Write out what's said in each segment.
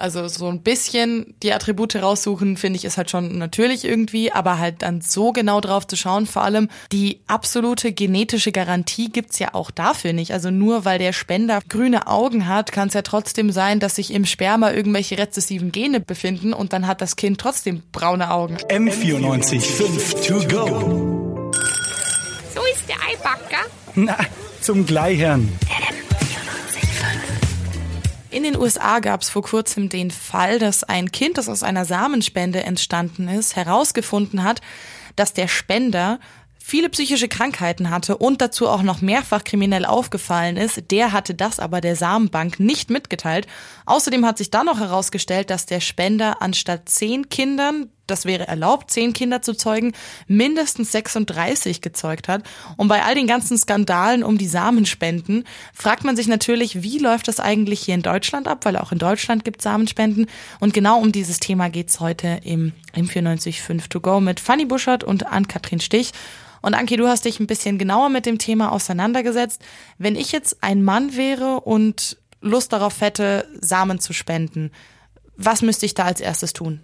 Also so ein bisschen die Attribute raussuchen, finde ich, ist halt schon natürlich irgendwie, aber halt dann so genau drauf zu schauen, vor allem die absolute genetische Garantie gibt's ja auch dafür nicht. Also nur weil der Spender grüne Augen hat, kann es ja trotzdem sein, dass sich im Sperma irgendwelche rezessiven Gene befinden und dann hat das Kind trotzdem braune Augen. M94 5 to go. So ist der Eibacker. Na, zum Gleichern. In den USA gab es vor kurzem den Fall, dass ein Kind, das aus einer Samenspende entstanden ist, herausgefunden hat, dass der Spender viele psychische Krankheiten hatte und dazu auch noch mehrfach kriminell aufgefallen ist. Der hatte das aber der Samenbank nicht mitgeteilt. Außerdem hat sich dann noch herausgestellt, dass der Spender anstatt zehn Kindern, das wäre erlaubt, zehn Kinder zu zeugen, mindestens 36 gezeugt hat. Und bei all den ganzen Skandalen um die Samenspenden fragt man sich natürlich, wie läuft das eigentlich hier in Deutschland ab, weil auch in Deutschland gibt Samenspenden. Und genau um dieses Thema geht's heute im M945 To Go mit Fanny Buschert und Ann-Kathrin Stich. Und Anki, du hast dich ein bisschen genauer mit dem Thema auseinandergesetzt. Wenn ich jetzt ein Mann wäre und Lust darauf hätte, Samen zu spenden, was müsste ich da als erstes tun?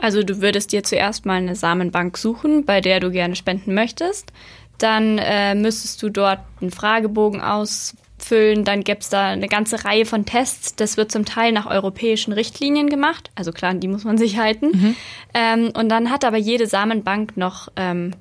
Also du würdest dir zuerst mal eine Samenbank suchen, bei der du gerne spenden möchtest. Dann äh, müsstest du dort einen Fragebogen ausfüllen. Dann gäbe es da eine ganze Reihe von Tests. Das wird zum Teil nach europäischen Richtlinien gemacht. Also klar, die muss man sich halten. Mhm. Ähm, und dann hat aber jede Samenbank noch ähm,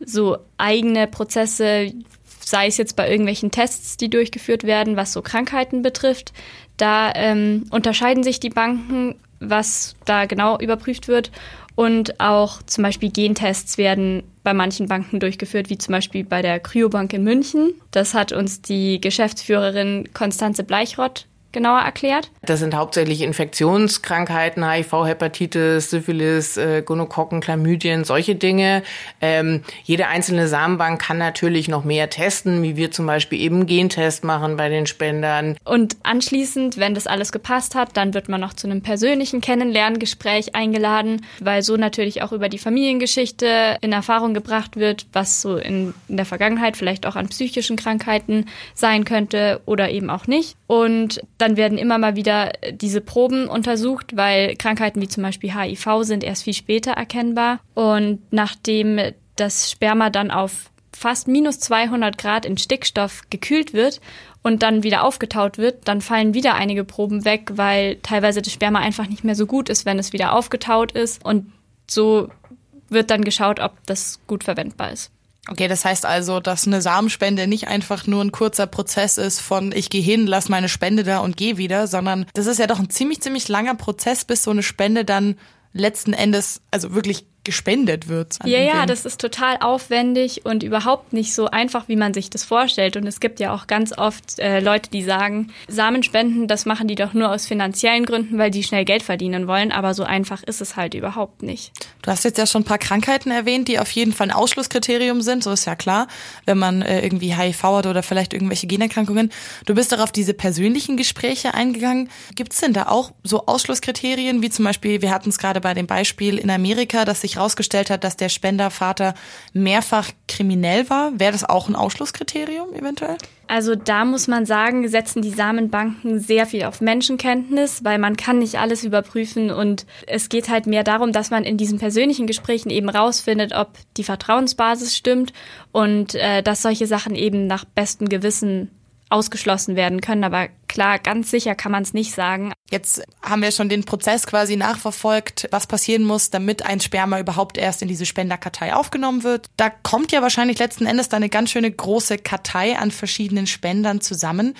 so eigene Prozesse, sei es jetzt bei irgendwelchen Tests, die durchgeführt werden, was so Krankheiten betrifft. Da ähm, unterscheiden sich die Banken, was da genau überprüft wird. Und auch zum Beispiel Gentests werden bei manchen Banken durchgeführt, wie zum Beispiel bei der Cryobank in München. Das hat uns die Geschäftsführerin Konstanze Bleichrott genauer erklärt? Das sind hauptsächlich Infektionskrankheiten, HIV, Hepatitis, Syphilis, äh, Gonokokken, Chlamydien, solche Dinge. Ähm, jede einzelne Samenbank kann natürlich noch mehr testen, wie wir zum Beispiel eben Gentest machen bei den Spendern. Und anschließend, wenn das alles gepasst hat, dann wird man noch zu einem persönlichen Kennenlerngespräch eingeladen, weil so natürlich auch über die Familiengeschichte in Erfahrung gebracht wird, was so in, in der Vergangenheit vielleicht auch an psychischen Krankheiten sein könnte oder eben auch nicht. Und dann werden immer mal wieder diese Proben untersucht, weil Krankheiten wie zum Beispiel HIV sind erst viel später erkennbar. Und nachdem das Sperma dann auf fast minus 200 Grad in Stickstoff gekühlt wird und dann wieder aufgetaut wird, dann fallen wieder einige Proben weg, weil teilweise das Sperma einfach nicht mehr so gut ist, wenn es wieder aufgetaut ist. Und so wird dann geschaut, ob das gut verwendbar ist. Okay, das heißt also, dass eine Samenspende nicht einfach nur ein kurzer Prozess ist von ich gehe hin, lass meine Spende da und gehe wieder, sondern das ist ja doch ein ziemlich, ziemlich langer Prozess, bis so eine Spende dann letzten Endes also wirklich gespendet wird. Ja, ja, das ist total aufwendig und überhaupt nicht so einfach, wie man sich das vorstellt. Und es gibt ja auch ganz oft äh, Leute, die sagen, Samenspenden, das machen die doch nur aus finanziellen Gründen, weil die schnell Geld verdienen wollen. Aber so einfach ist es halt überhaupt nicht. Du hast jetzt ja schon ein paar Krankheiten erwähnt, die auf jeden Fall ein Ausschlusskriterium sind. So ist ja klar, wenn man äh, irgendwie HIV hat oder vielleicht irgendwelche Generkrankungen. Du bist doch auf diese persönlichen Gespräche eingegangen. Gibt es denn da auch so Ausschlusskriterien, wie zum Beispiel, wir hatten es gerade bei dem Beispiel in Amerika, dass sich sich herausgestellt hat, dass der Spendervater mehrfach kriminell war, wäre das auch ein Ausschlusskriterium eventuell? Also da muss man sagen, setzen die Samenbanken sehr viel auf Menschenkenntnis, weil man kann nicht alles überprüfen und es geht halt mehr darum, dass man in diesen persönlichen Gesprächen eben rausfindet, ob die Vertrauensbasis stimmt und äh, dass solche Sachen eben nach bestem Gewissen ausgeschlossen werden können. Aber klar, ganz sicher kann man es nicht sagen. Jetzt haben wir schon den Prozess quasi nachverfolgt, was passieren muss, damit ein Sperma überhaupt erst in diese Spenderkartei aufgenommen wird. Da kommt ja wahrscheinlich letzten Endes da eine ganz schöne große Kartei an verschiedenen Spendern zusammen.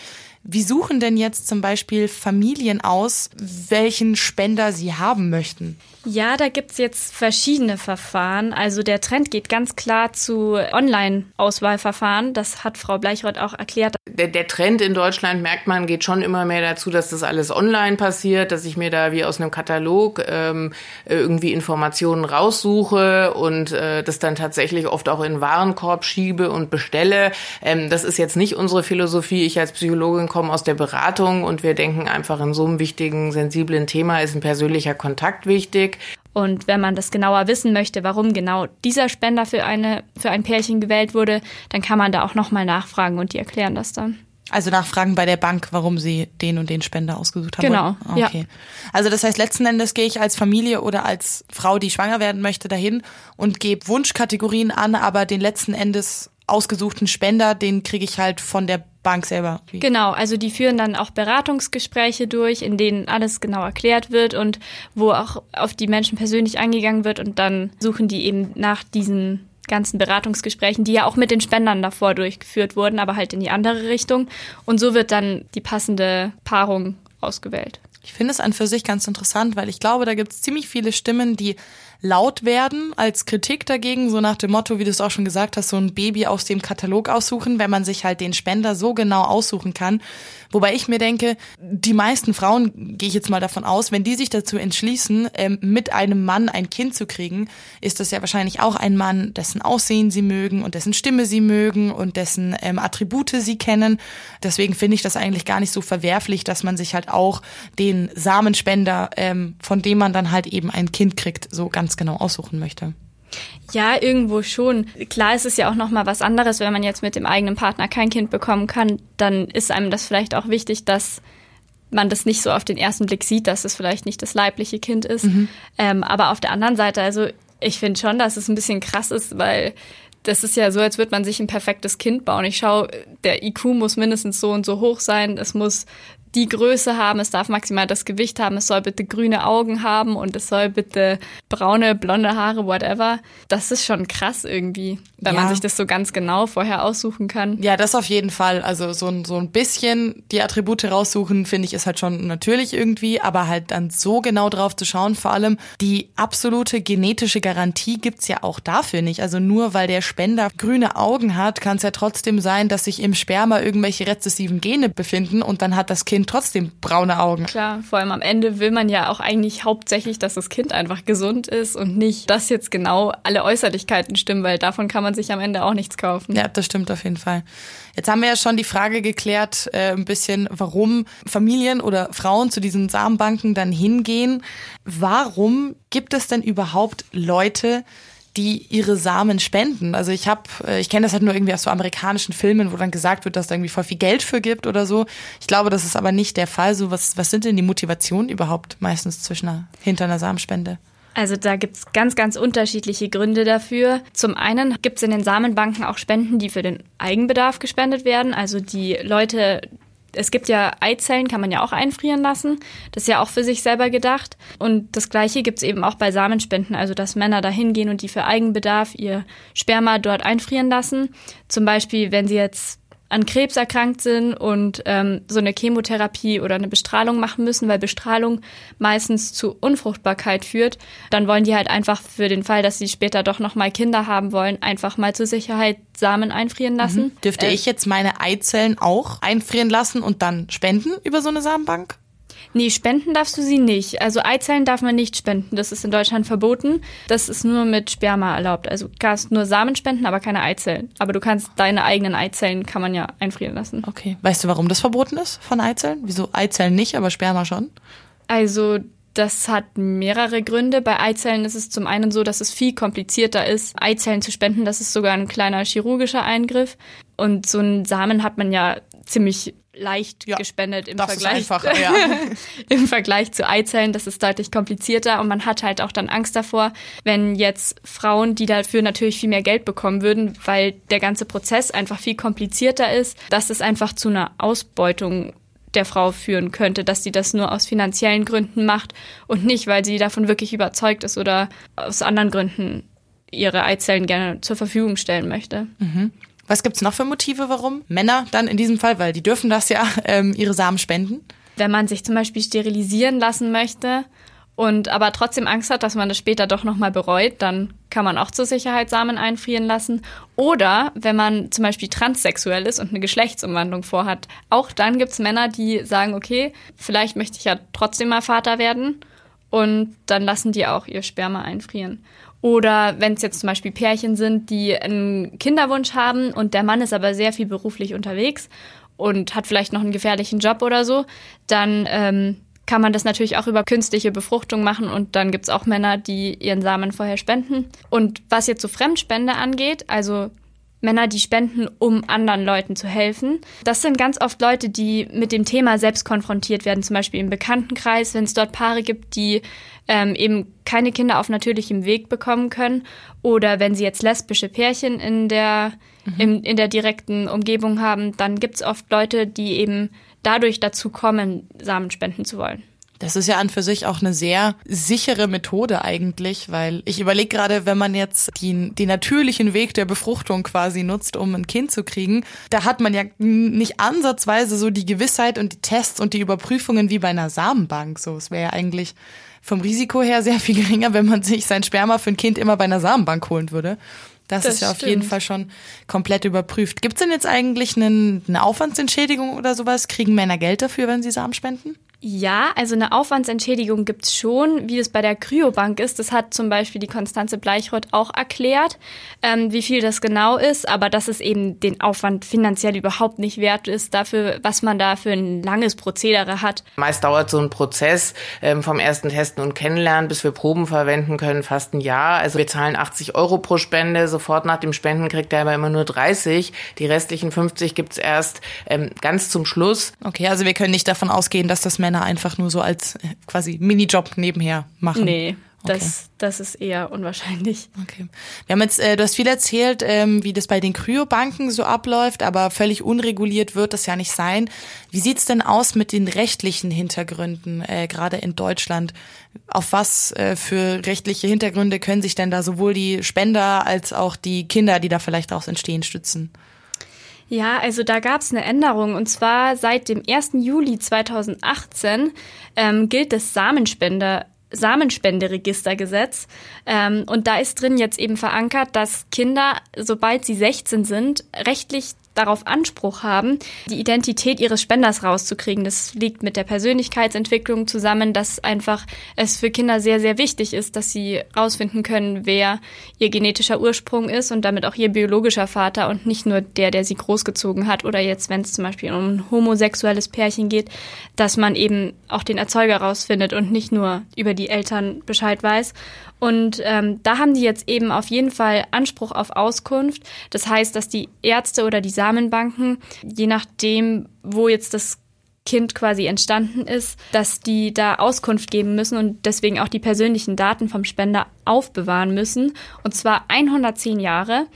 Wie suchen denn jetzt zum Beispiel Familien aus, welchen Spender sie haben möchten? Ja, da gibt's jetzt verschiedene Verfahren. Also der Trend geht ganz klar zu Online-Auswahlverfahren. Das hat Frau Bleichroth auch erklärt. Der, der, Trend in Deutschland, merkt man, geht schon immer mehr dazu, dass das alles online passiert, dass ich mir da wie aus einem Katalog ähm, irgendwie Informationen raussuche und äh, das dann tatsächlich oft auch in Warenkorb schiebe und bestelle. Ähm, das ist jetzt nicht unsere Philosophie. Ich als Psychologin kommen aus der Beratung und wir denken einfach, in so einem wichtigen, sensiblen Thema ist ein persönlicher Kontakt wichtig. Und wenn man das genauer wissen möchte, warum genau dieser Spender für eine für ein Pärchen gewählt wurde, dann kann man da auch nochmal nachfragen und die erklären das dann. Also nachfragen bei der Bank, warum sie den und den Spender ausgesucht haben. Genau, wollen. ja. Okay. Also das heißt, letzten Endes gehe ich als Familie oder als Frau, die schwanger werden möchte, dahin und gebe Wunschkategorien an, aber den letzten Endes ausgesuchten Spender, den kriege ich halt von der Bank selber. Genau, also die führen dann auch Beratungsgespräche durch, in denen alles genau erklärt wird und wo auch auf die Menschen persönlich eingegangen wird und dann suchen die eben nach diesen ganzen Beratungsgesprächen, die ja auch mit den Spendern davor durchgeführt wurden, aber halt in die andere Richtung. Und so wird dann die passende Paarung ausgewählt. Ich finde es an für sich ganz interessant, weil ich glaube, da gibt es ziemlich viele Stimmen, die laut werden als Kritik dagegen, so nach dem Motto, wie du es auch schon gesagt hast, so ein Baby aus dem Katalog aussuchen, wenn man sich halt den Spender so genau aussuchen kann. Wobei ich mir denke, die meisten Frauen, gehe ich jetzt mal davon aus, wenn die sich dazu entschließen, ähm, mit einem Mann ein Kind zu kriegen, ist das ja wahrscheinlich auch ein Mann, dessen Aussehen sie mögen und dessen Stimme sie mögen und dessen ähm, Attribute sie kennen. Deswegen finde ich das eigentlich gar nicht so verwerflich, dass man sich halt auch den Samenspender, ähm, von dem man dann halt eben ein Kind kriegt, so ganz genau aussuchen möchte. Ja, irgendwo schon. Klar ist es ja auch noch mal was anderes, wenn man jetzt mit dem eigenen Partner kein Kind bekommen kann, dann ist einem das vielleicht auch wichtig, dass man das nicht so auf den ersten Blick sieht, dass es vielleicht nicht das leibliche Kind ist. Ähm, aber auf der anderen Seite, also ich finde schon, dass es ein bisschen krass ist, weil das ist ja so, als würde man sich ein perfektes Kind bauen. Ich schaue, der IQ muss mindestens so und so hoch sein. Es muss die Größe haben, es darf maximal das Gewicht haben, es soll bitte grüne Augen haben und es soll bitte braune, blonde Haare, whatever. Das ist schon krass irgendwie, wenn Ja. man sich das so ganz genau vorher aussuchen kann. Ja, das auf jeden Fall. Also so ein, so ein bisschen die Attribute raussuchen, finde ich, ist halt schon natürlich irgendwie, aber halt dann so genau drauf zu schauen, vor allem die absolute genetische Garantie gibt's ja auch dafür nicht. Also nur weil der Spender grüne Augen hat, kann es ja trotzdem sein, dass sich im Sperma irgendwelche rezessiven Gene befinden und dann hat das Kind trotzdem braune Augen. Klar, vor allem am Ende will man ja auch eigentlich hauptsächlich, dass das Kind einfach gesund ist und nicht, dass jetzt genau alle Äußerlichkeiten stimmen, weil davon kann man sich am Ende auch nichts kaufen. Ja, das stimmt auf jeden Fall. Jetzt haben wir ja schon die Frage geklärt, äh, ein bisschen, warum Familien oder Frauen zu diesen Samenbanken dann hingehen. Warum gibt es denn überhaupt Leute, die ihre Samen spenden? Also ich habe, ich kenne das halt nur irgendwie aus so amerikanischen Filmen, wo dann gesagt wird, dass da irgendwie voll viel Geld für gibt oder so. Ich glaube, das ist aber nicht der Fall. So was, was sind denn die Motivationen überhaupt meistens zwischen einer, hinter einer Samenspende? Also da gibt's ganz, ganz unterschiedliche Gründe dafür. Zum einen gibt's in den Samenbanken auch Spenden, die für den Eigenbedarf gespendet werden. Also die Leute, es gibt ja Eizellen, kann man ja auch einfrieren lassen. Das ist ja auch für sich selber gedacht. Und das gleiche gibt's eben auch bei Samenspenden, also dass Männer da hingehen und die für Eigenbedarf ihr Sperma dort einfrieren lassen. Zum Beispiel, wenn sie jetzt an Krebs erkrankt sind und ähm, so eine Chemotherapie oder eine Bestrahlung machen müssen, weil Bestrahlung meistens zu Unfruchtbarkeit führt, dann wollen die halt einfach für den Fall, dass sie später doch noch mal Kinder haben wollen, einfach mal zur Sicherheit Samen einfrieren lassen. Dürfte Äh, ich jetzt meine Eizellen auch einfrieren lassen und dann spenden über so eine Samenbank? Nee, spenden darfst du sie nicht. Also Eizellen darf man nicht spenden. Das ist in Deutschland verboten. Das ist nur mit Sperma erlaubt. Also du kannst nur Samen spenden, aber keine Eizellen. Aber du kannst deine eigenen Eizellen kann man ja einfrieren lassen. Okay. Weißt du, warum das verboten ist von Eizellen? Wieso Eizellen nicht, aber Sperma schon? Also das hat mehrere Gründe. Bei Eizellen ist es zum einen so, dass es viel komplizierter ist, Eizellen zu spenden. Das ist sogar ein kleiner chirurgischer Eingriff. Und so einen Samen hat man ja ziemlich leicht Ja, gespendet im Vergleich, ja. im Vergleich zu Eizellen. Das ist deutlich komplizierter und man hat halt auch dann Angst davor, wenn jetzt Frauen, die dafür natürlich viel mehr Geld bekommen würden, weil der ganze Prozess einfach viel komplizierter ist, dass es einfach zu einer Ausbeutung der Frau führen könnte, dass sie das nur aus finanziellen Gründen macht und nicht, weil sie davon wirklich überzeugt ist oder aus anderen Gründen ihre Eizellen gerne zur Verfügung stellen möchte. Was gibt's noch für Motive, warum Männer dann in diesem Fall, weil die dürfen das ja, ähm, ihre Samen spenden? Wenn man sich zum Beispiel sterilisieren lassen möchte und aber trotzdem Angst hat, dass man das später doch nochmal bereut, dann kann man auch zur Sicherheit Samen einfrieren lassen. Oder wenn man zum Beispiel transsexuell ist und eine Geschlechtsumwandlung vorhat, auch dann gibt's Männer, die sagen, okay, vielleicht möchte ich ja trotzdem mal Vater werden und dann lassen die auch ihr Sperma einfrieren. Oder wenn es jetzt zum Beispiel Pärchen sind, die einen Kinderwunsch haben und der Mann ist aber sehr viel beruflich unterwegs und hat vielleicht noch einen gefährlichen Job oder so, dann ähm, kann man das natürlich auch über künstliche Befruchtung machen und dann gibt's auch Männer, die ihren Samen vorher spenden. Und was jetzt so Fremdspende angeht, also Männer, die spenden, um anderen Leuten zu helfen. Das sind ganz oft Leute, die mit dem Thema selbst konfrontiert werden, zum Beispiel im Bekanntenkreis, wenn es dort Paare gibt, die ähm, eben keine Kinder auf natürlichem Weg bekommen können oder wenn sie jetzt lesbische Pärchen in der, mhm. in, in der direkten Umgebung haben, dann gibt es oft Leute, die eben dadurch dazu kommen, Samen spenden zu wollen. Das ist ja an für sich auch eine sehr sichere Methode eigentlich, weil ich überlege gerade, wenn man jetzt den, den natürlichen Weg der Befruchtung quasi nutzt, um ein Kind zu kriegen, da hat man ja nicht ansatzweise so die Gewissheit und die Tests und die Überprüfungen wie bei einer Samenbank. So, es wäre ja eigentlich vom Risiko her sehr viel geringer, wenn man sich sein Sperma für ein Kind immer bei einer Samenbank holen würde. Das, das ist ja stimmt. auf jeden Fall schon komplett überprüft. Gibt es denn jetzt eigentlich einen, eine Aufwandsentschädigung oder sowas? Kriegen Männer Geld dafür, wenn sie Samen spenden? Ja, also eine Aufwandsentschädigung gibt's schon, wie es bei der Kryobank ist. Das hat zum Beispiel die Konstanze Bleichroth auch erklärt, ähm, wie viel das genau ist, aber dass es eben den Aufwand finanziell überhaupt nicht wert ist, dafür, was man da für ein langes Prozedere hat. Meist dauert so ein Prozess ähm, vom ersten Testen und Kennenlernen, bis wir Proben verwenden können, fast ein Jahr. Also wir zahlen 80 Euro pro Spende, sofort nach dem Spenden kriegt er aber immer nur 30. Die restlichen 50 gibt's erst ähm, ganz zum Schluss. Okay, also wir können nicht davon ausgehen, dass das Männer Männer einfach nur so als äh, quasi Minijob nebenher machen. Nee. Das, okay. das ist eher unwahrscheinlich. Okay. Wir haben jetzt, äh, du hast viel erzählt, ähm, wie das bei den Kryobanken so abläuft, aber völlig unreguliert wird das ja nicht sein. Wie sieht's denn aus mit den rechtlichen Hintergründen, äh, gerade in Deutschland? Auf was äh, für rechtliche Hintergründe können sich denn da sowohl die Spender als auch die Kinder, die da vielleicht daraus entstehen, stützen? Ja, also da gab es eine Änderung und zwar seit dem 1. Juli 2018 ähm, gilt das Samenspender Samenspenderegistergesetz. Ähm, und da ist drin jetzt eben verankert, dass Kinder, sobald sie 16 sind, rechtlich darauf Anspruch haben, die Identität ihres Spenders rauszukriegen. Das liegt mit der Persönlichkeitsentwicklung zusammen, dass einfach es für Kinder sehr, sehr wichtig ist, dass sie rausfinden können, wer ihr genetischer Ursprung ist und damit auch ihr biologischer Vater und nicht nur der, der sie großgezogen hat oder jetzt, wenn es zum Beispiel um ein homosexuelles Pärchen geht, dass man eben auch den Erzeuger rausfindet und nicht nur über die Eltern Bescheid weiß. Und ähm, da haben die jetzt eben auf jeden Fall Anspruch auf Auskunft. Das heißt, dass die Ärzte oder die Samenbanken, je nachdem, wo jetzt das Kind quasi entstanden ist, dass die da Auskunft geben müssen und deswegen auch die persönlichen Daten vom Spender aufbewahren müssen. Und zwar 110 Jahre.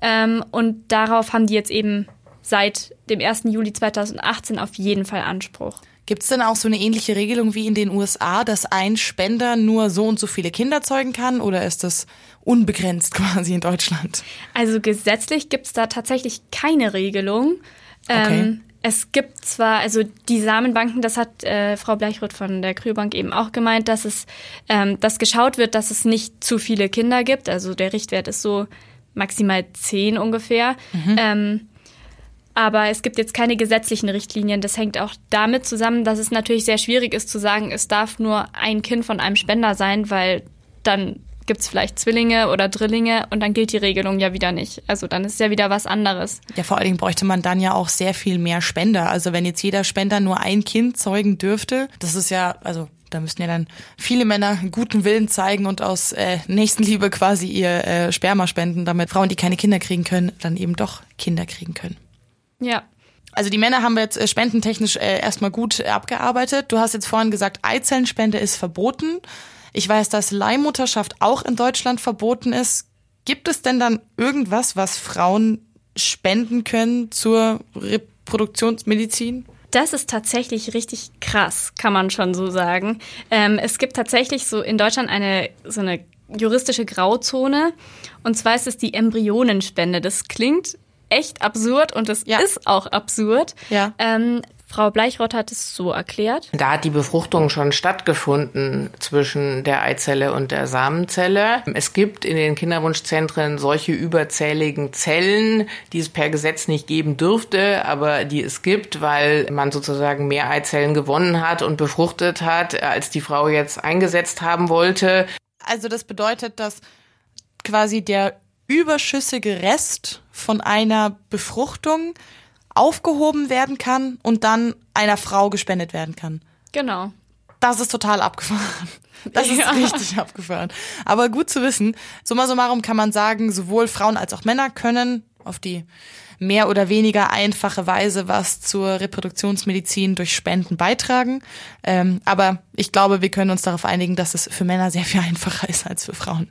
Ähm, und darauf haben die jetzt eben seit dem 1. Juli 2018 auf jeden Fall Anspruch. Gibt es denn auch so eine ähnliche Regelung wie in den USA, dass ein Spender nur so und so viele Kinder zeugen kann oder ist das unbegrenzt quasi in Deutschland? Also gesetzlich gibt es da tatsächlich keine Regelung. Okay. Ähm, es gibt zwar, also die Samenbanken, das hat äh, Frau Bleichroth von der Kryobank eben auch gemeint, dass es, ähm, dass geschaut wird, dass es nicht zu viele Kinder gibt. Also der Richtwert ist so maximal zehn ungefähr. Mhm. Ähm, aber es gibt jetzt keine gesetzlichen Richtlinien. Das hängt auch damit zusammen, dass es natürlich sehr schwierig ist zu sagen, es darf nur ein Kind von einem Spender sein, weil dann gibt es vielleicht Zwillinge oder Drillinge und dann gilt die Regelung ja wieder nicht. Also dann ist ja wieder was anderes. Ja, vor allen Dingen bräuchte man dann ja auch sehr viel mehr Spender. Also wenn jetzt jeder Spender nur ein Kind zeugen dürfte, das ist ja, also da müssten ja dann viele Männer guten Willen zeigen und aus äh, Nächstenliebe quasi ihr äh, Sperma spenden, damit Frauen, die keine Kinder kriegen können, dann eben doch Kinder kriegen können. Ja. Also die Männer haben wir jetzt äh, spendentechnisch äh, erstmal gut abgearbeitet. Du hast jetzt vorhin gesagt, Eizellenspende ist verboten. Ich weiß, dass Leihmutterschaft auch in Deutschland verboten ist. Gibt es denn dann irgendwas, was Frauen spenden können zur Reproduktionsmedizin? Das ist tatsächlich richtig krass, kann man schon so sagen. Ähm, es gibt tatsächlich so in Deutschland eine so eine juristische Grauzone. Und zwar ist es die Embryonenspende. Das klingt echt absurd und es ja. ist auch absurd. Ja. Ähm, Frau Bleichroth hat es so erklärt. Da hat die Befruchtung schon stattgefunden zwischen der Eizelle und der Samenzelle. Es gibt in den Kinderwunschzentren solche überzähligen Zellen, die es per Gesetz nicht geben dürfte, aber die es gibt, weil man sozusagen mehr Eizellen gewonnen hat und befruchtet hat, als die Frau jetzt eingesetzt haben wollte. Also das bedeutet, dass quasi der überschüssige Rest von einer Befruchtung aufgehoben werden kann und dann einer Frau gespendet werden kann. Genau. Das ist total abgefahren. Das ist ja. richtig abgefahren. Aber gut zu wissen. Summa summarum kann man sagen, sowohl Frauen als auch Männer können auf die mehr oder weniger einfache Weise was zur Reproduktionsmedizin durch Spenden beitragen. Ähm, aber ich glaube, wir können uns darauf einigen, dass es für Männer sehr viel einfacher ist als für Frauen.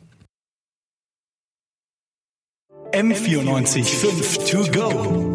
M94 5 to go.